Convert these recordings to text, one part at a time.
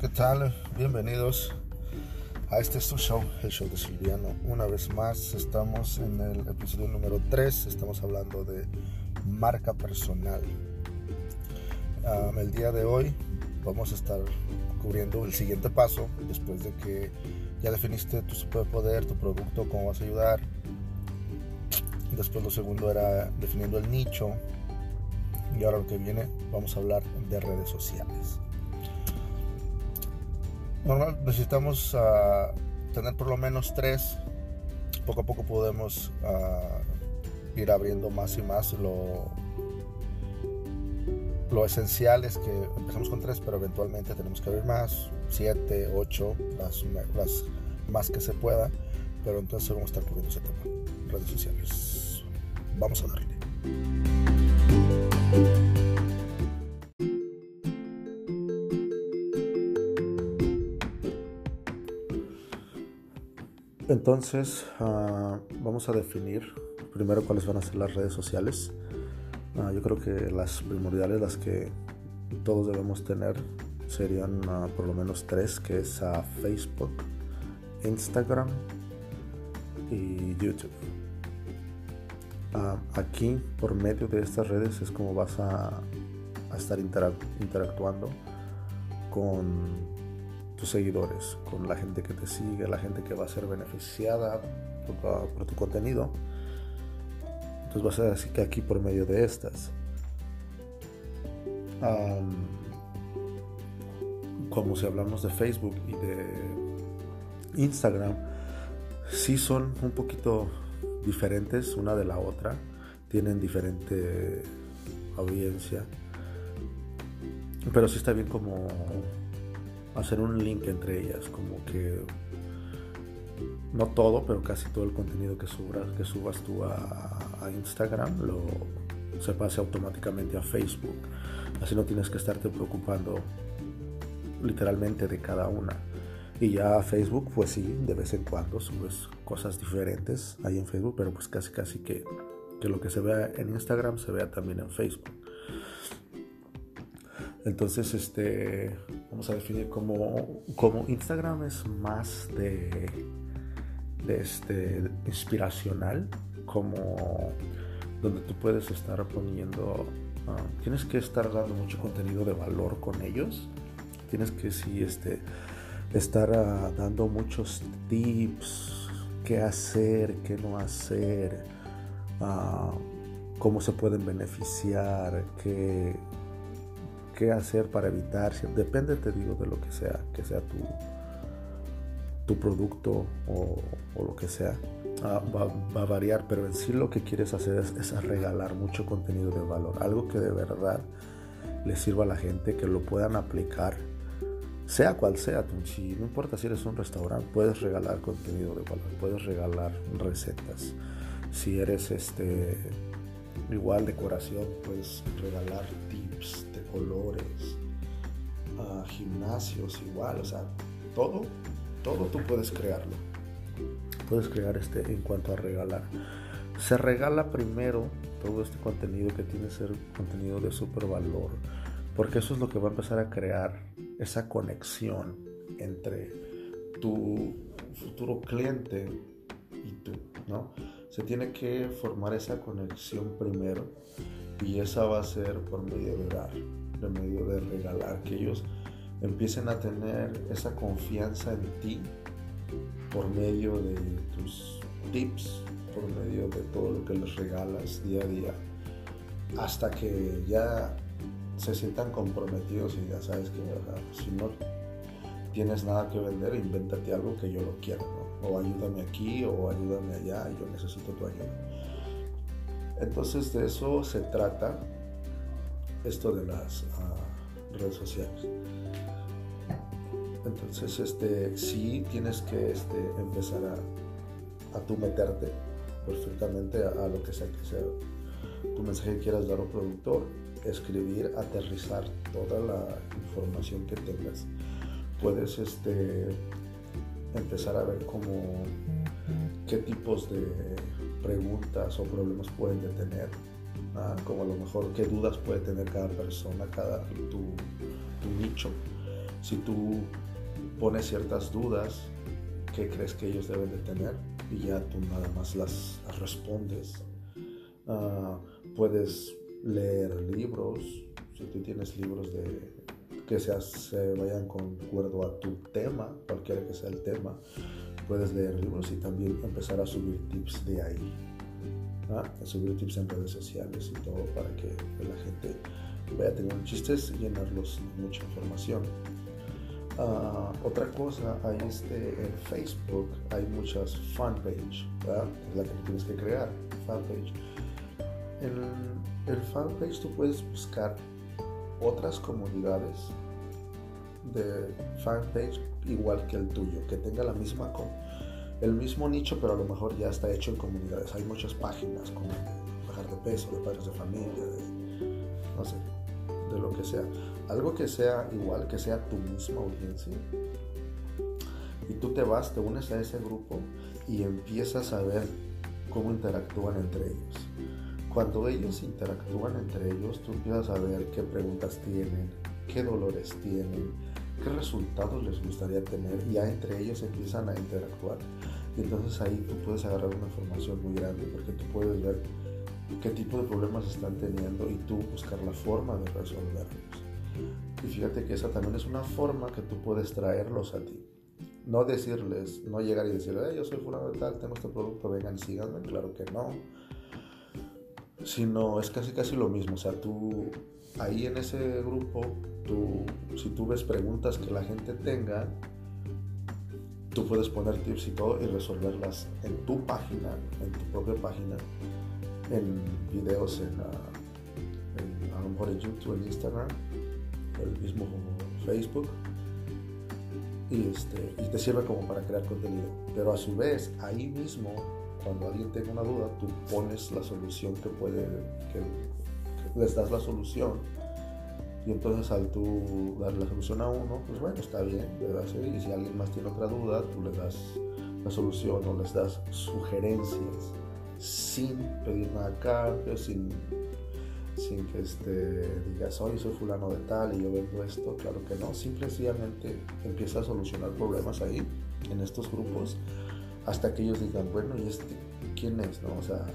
¿qué tal? Bienvenidos a este es tu show, el show de Silviano. Una vez más, estamos en el episodio número 3, estamos hablando de marca personal. el día de hoy vamos a estar cubriendo el siguiente paso, después de que ya definiste tu superpoder, tu producto, cómo vas a ayudar. Después lo segundo era definiendo el nicho. Y ahora lo que viene, vamos a hablar de redes sociales normal necesitamos ah, tener por lo menos tres. Poco a poco podemos ah, ir abriendo más y más. Lo, lo esencial es que empezamos con tres, pero eventualmente tenemos que abrir más, siete, ocho, las, las más que se pueda. Pero entonces vamos a estar cubriendo ese tema. Redes sociales. Vamos a darle. Entonces, ah, vamos a definir primero cuáles van a ser las redes sociales. Ah, yo creo que las primordiales, las que todos debemos tener, serían ah, por lo menos tres, que es Facebook, Instagram y YouTube. aquí, por medio de estas redes, es como vas a, estar interactuando con tus seguidores, con la gente que te sigue, la gente que va a ser beneficiada por, tu contenido. Entonces va a así que aquí por medio de estas. como si hablamos de Facebook y de Instagram, sí son un poquito diferentes una de la otra, tienen diferente audiencia, pero sí está bien como hacer un link entre ellas, como que no todo, pero casi todo el contenido que subas, que subas tú a, Instagram lo se pase automáticamente a Facebook. Así no tienes que estarte preocupando literalmente de cada una. Y ya a Facebook, pues sí, de vez en cuando subes cosas diferentes ahí en Facebook, pero pues casi casi que, que lo que se vea en Instagram se vea también en Facebook. Entonces, este, vamos a definir como, como Instagram es más de, de este, inspiracional, como donde tú puedes estar poniendo, ah, tienes que estar dando mucho contenido de valor con ellos, tienes que sí, este, estar ah, dando muchos tips, qué hacer, qué no hacer, ah, cómo se pueden beneficiar, qué qué hacer para evitar, depende, te digo, de lo que sea, que sea tu, tu producto o, lo que sea. Va, a variar, pero en sí lo que quieres hacer es, regalar mucho contenido de valor, algo que de verdad le sirva a la gente, que lo puedan aplicar, sea cual sea, si no importa si eres un restaurante, puedes regalar contenido de valor, puedes regalar recetas. Si eres este igual decoración, puedes regalar tips de colores, gimnasios igual, o sea, todo, todo tú puedes crearlo. Puedes crear este en cuanto a regalar. Se regala primero todo este contenido que tiene que ser contenido de super valor, porque eso es lo que va a empezar a crear esa conexión entre tu futuro cliente y tú, ¿no? Se tiene que formar esa conexión primero y esa va a ser por medio de dar, por medio de regalar, que ellos empiecen a tener esa confianza en ti por medio de tus tips, por medio de todo lo que les regalas día a día, hasta que ya se sientan comprometidos y ya sabes que si no tienes nada que vender, invéntate algo que yo lo quiero, o ayúdame aquí o ayúdame allá, yo necesito tu ayuda. Entonces de eso se trata esto de las ah, redes sociales. Entonces, este, sí tienes que este, empezar a, a tú meterte perfectamente a, lo que sea que sea tu mensaje quieras dar a productor, escribir, aterrizar toda la información que tengas. Puedes este, empezar a ver cómo qué tipos de preguntas o problemas pueden tener, como a lo mejor qué dudas puede tener cada persona, cada tu, nicho. Si tú pones ciertas dudas que crees que ellos deben de tener y ya tú nada más las, respondes. Ah, puedes leer libros, si tú tienes libros de que se vayan con acuerdo a tu tema, cualquiera que sea el tema, puedes leer libros y también empezar a subir tips de ahí. ¿ah? A subir tips en redes sociales y todo para que la gente vaya a tener chistes y llenarlos de mucha información. Ah, otra cosa, hay este, en Facebook hay muchas fanpage, es la que tienes que crear, fanpage. En el fanpage tú puedes buscar otras comunidades de fanpage igual que el tuyo, que tenga la misma el mismo nicho, pero a lo mejor ya está hecho en comunidades. Hay muchas páginas como bajar de peso, de padres de familia, de no sé, de lo que sea. Algo que sea igual, que sea tu misma audiencia. Y tú te vas, te unes a ese grupo y empiezas a ver cómo interactúan entre ellos. Cuando ellos interactúan entre ellos, tú empiezas a ver qué preguntas tienen, qué dolores tienen, resultados les gustaría tener. Y ya entre ellos empiezan a interactuar. Y entonces ahí tú puedes agarrar una información muy grande porque tú puedes ver qué tipo de problemas están teniendo y tú buscar la forma de resolverlos. Y fíjate que esa también es una forma que tú puedes traerlos a ti. No decirles, no llegar y decirles, yo soy fulano de tal, tengo este producto, vengan síganme. Claro que no. Sino es casi casi lo mismo. O sea, tú ahí en ese grupo, tú, si tú ves preguntas que la gente tenga, tú puedes poner tips y todo y resolverlas en tu página, en tu propia página en videos en, a lo mejor en YouTube, en Instagram, el mismo Facebook. Y, este, y te sirve como para crear contenido. Pero a su vez, ahí mismo, cuando alguien tenga una duda, tú pones la solución que puede, que, les das la solución. Y entonces al tú dar la solución a uno, pues bueno, está bien, ¿verdad? Y si alguien más tiene otra duda, tú le das la solución o les das sugerencias sin pedir nada a cambio, sin, sin que este, digas, oye, soy fulano de tal y yo vendo esto. Claro que no, simplemente empieza a solucionar problemas ahí, en estos grupos, hasta que ellos digan, bueno, ¿y este quién es? No? O sea,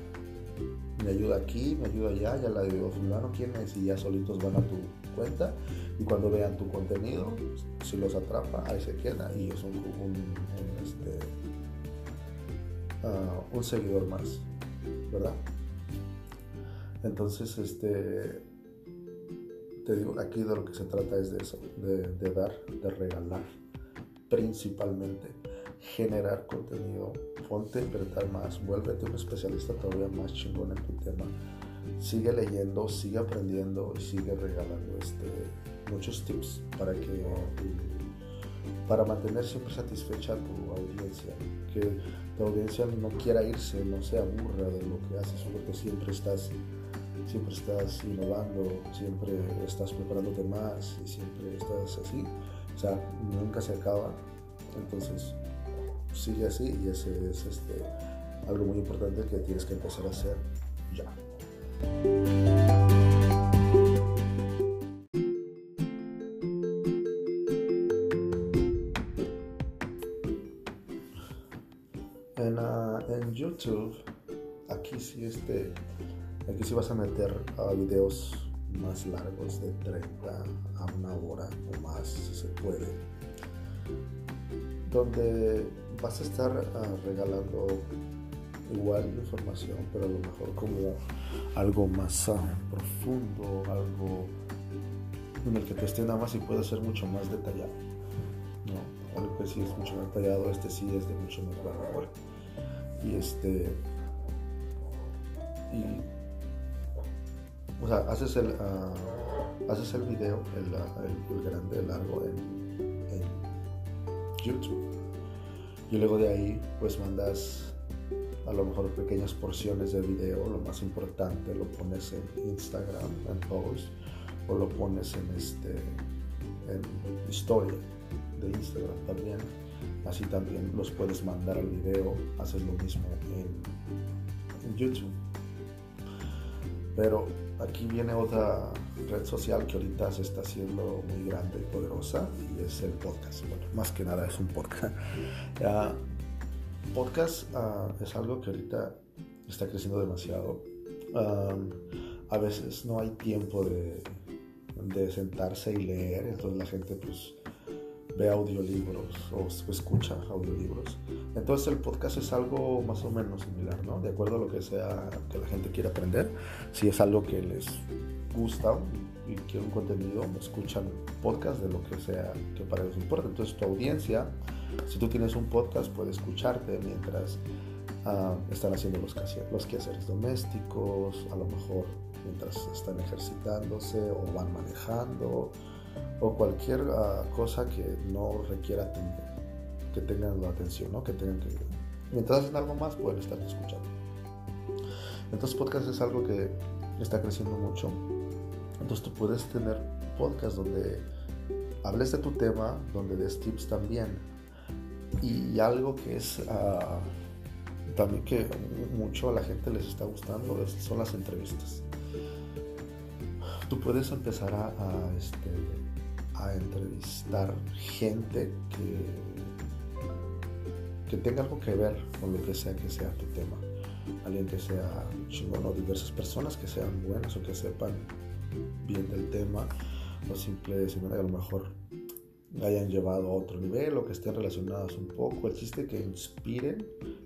me ayuda aquí, me ayuda allá, ya la digo, fulano, ¿quién es? Y ya solitos van a tu cuenta y cuando vean tu contenido, si los atrapa, ahí se queda y es un, este, ah, un seguidor más. ¿verdad? Entonces, este, te digo, aquí de lo que se trata es de eso, de, dar, de regalar, principalmente, generar contenido, ponte a inventar más, vuélvete un especialista todavía más chingón en tu tema, sigue leyendo, sigue aprendiendo y sigue regalando este, muchos tips para que para mantener siempre satisfecha a tu audiencia, que tu audiencia no quiera irse, no se aburra de lo que haces, porque siempre estás, siempre estás innovando, siempre estás preparándote más y siempre estás así, o sea, nunca se acaba, entonces sigue así y ese es este, algo muy importante que tienes que empezar a hacer ya. aquí sí, este, aquí sí vas a meter uh, videos más largos de 30 a una hora o más si se puede donde vas a estar uh, regalando igual información pero a lo mejor como algo más uh, profundo algo en el que te esté nada más y puede ser mucho más detallado ¿no? algo que sí es mucho más detallado este sí es de mucho más valor y este y o sea haces el uh, haces el video el, el, el grande el largo en, en, YouTube y luego de ahí pues mandas a lo mejor pequeñas porciones de video lo más importante lo pones en Instagram en post o lo pones en este en historia de Instagram también Así también los puedes mandar al video, haces lo mismo en, YouTube. Pero aquí viene otra red social que ahorita se está haciendo muy grande y poderosa y es el podcast. Bueno, más que nada es un podcast. podcast uh, es algo que ahorita está creciendo demasiado. Um, a veces no hay tiempo de, de, sentarse y leer, entonces la gente pues ve audiolibros o escucha audiolibros. Entonces el podcast es algo más o menos similar, ¿no? De acuerdo a lo que sea que la gente quiera aprender. Si es algo que les gusta y quiere un contenido, escuchan podcast de lo que sea que para ellos importa. Entonces tu audiencia, si tú tienes un podcast, puede escucharte mientras uh, están haciendo los, los quehaceres domésticos, a lo mejor mientras están ejercitándose o van manejando o cualquier uh, cosa que no requiera que tengan la atención, ¿no? que tengan que mientras hacen algo más pueden estar escuchando. Entonces podcast es algo que está creciendo mucho. Entonces tú puedes tener podcast donde hables de tu tema, donde des tips también. Y algo que es uh, también que mucho a la gente les está gustando son las entrevistas. Tú puedes empezar a, este, a entrevistar gente que, que tenga algo que ver con lo que sea que sea tu tema. Alguien que sea chingón o diversas personas que sean buenas o que sepan bien del tema o simplemente a lo mejor hayan llevado a otro nivel o que estén relacionadas un poco. El chiste que inspiren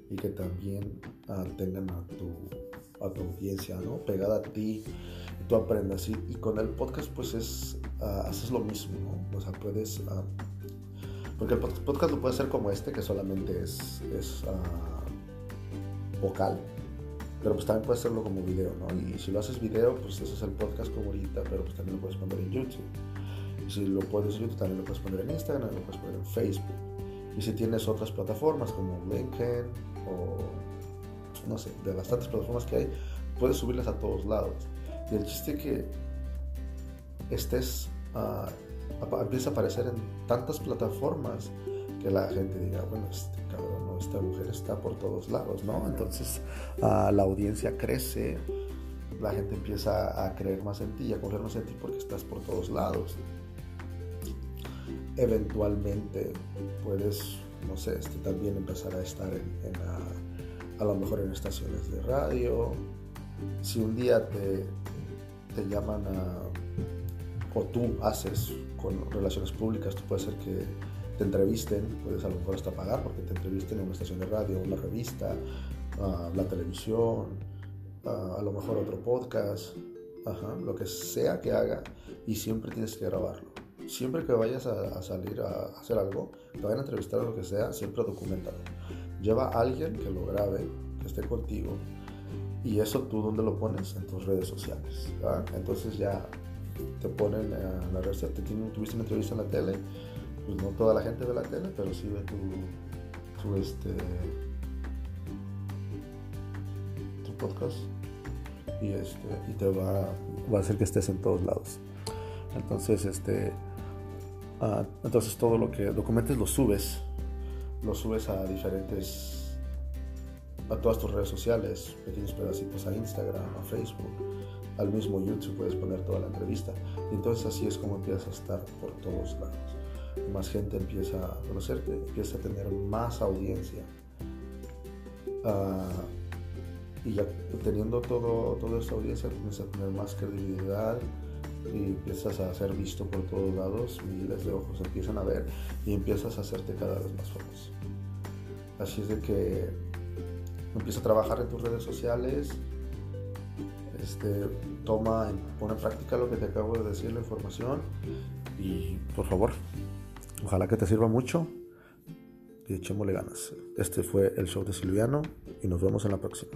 y que también uh, tengan a tu, a tu audiencia, ¿no? Pegada a ti tú aprendas. Y, con el podcast pues es, uh, haces lo mismo, ¿no? O sea, puedes... Uh, porque el podcast lo puede ser como este, que solamente es, es vocal. Pero pues también puedes hacerlo como video, ¿no? Y si lo haces video, pues ese es el podcast como ahorita, pero pues también lo puedes poner en YouTube. Y si lo puedes en YouTube, también lo puedes poner en Instagram, lo puedes poner en Facebook. Y si tienes otras plataformas como LinkedIn o no sé, de bastantes plataformas que hay, puedes subirlas a todos lados. Y el chiste que estés, uh, empieza a aparecer en tantas plataformas que la gente diga, bueno, este cabrón, esta mujer está por todos lados, ¿no? Entonces uh, la audiencia crece, la gente empieza a creer más en ti y a confiar más en ti porque estás por todos lados eventualmente puedes, no sé, este, también empezar a estar en, a, lo mejor en estaciones de radio. Si un día te, te llaman a, o tú haces con relaciones públicas, tú puede ser que te entrevisten, puedes a lo mejor hasta pagar porque te entrevisten en una estación de radio, una revista, la televisión, a lo mejor otro podcast, lo que sea que haga y siempre tienes que grabarlo siempre que vayas a, salir a hacer algo, te vayan a entrevistar o lo que sea, siempre documentalo. Lleva a alguien que lo grabe, que esté contigo. Y eso tú dónde lo pones en tus redes sociales. Entonces ya te ponen en la red social, tuviste una entrevista en la tele, pues no toda la gente ve la tele, pero sí ve tu, tu este tu podcast y este y te va, va a hacer que estés en todos lados. Entonces, este Ah, entonces todo lo que documentes lo subes, lo subes a diferentes, a todas tus redes sociales, pequeños pedacitos a Instagram, a Facebook, al mismo YouTube puedes poner toda la entrevista. Y entonces así es como empiezas a estar por todos lados. Más gente empieza a conocerte, empieza a tener más audiencia. Ah, y ya teniendo todo, toda esta audiencia, comienzas a tener más credibilidad, y empiezas a ser visto por todos lados, miles de ojos empiezan a ver y empiezas a hacerte cada vez más famoso. Así es de que empieza a trabajar en tus redes sociales, este, toma, pone en práctica lo que te acabo de decir, la información y por favor, ojalá que te sirva mucho y echémosle ganas. Este fue el show de Silviano y nos vemos en la próxima.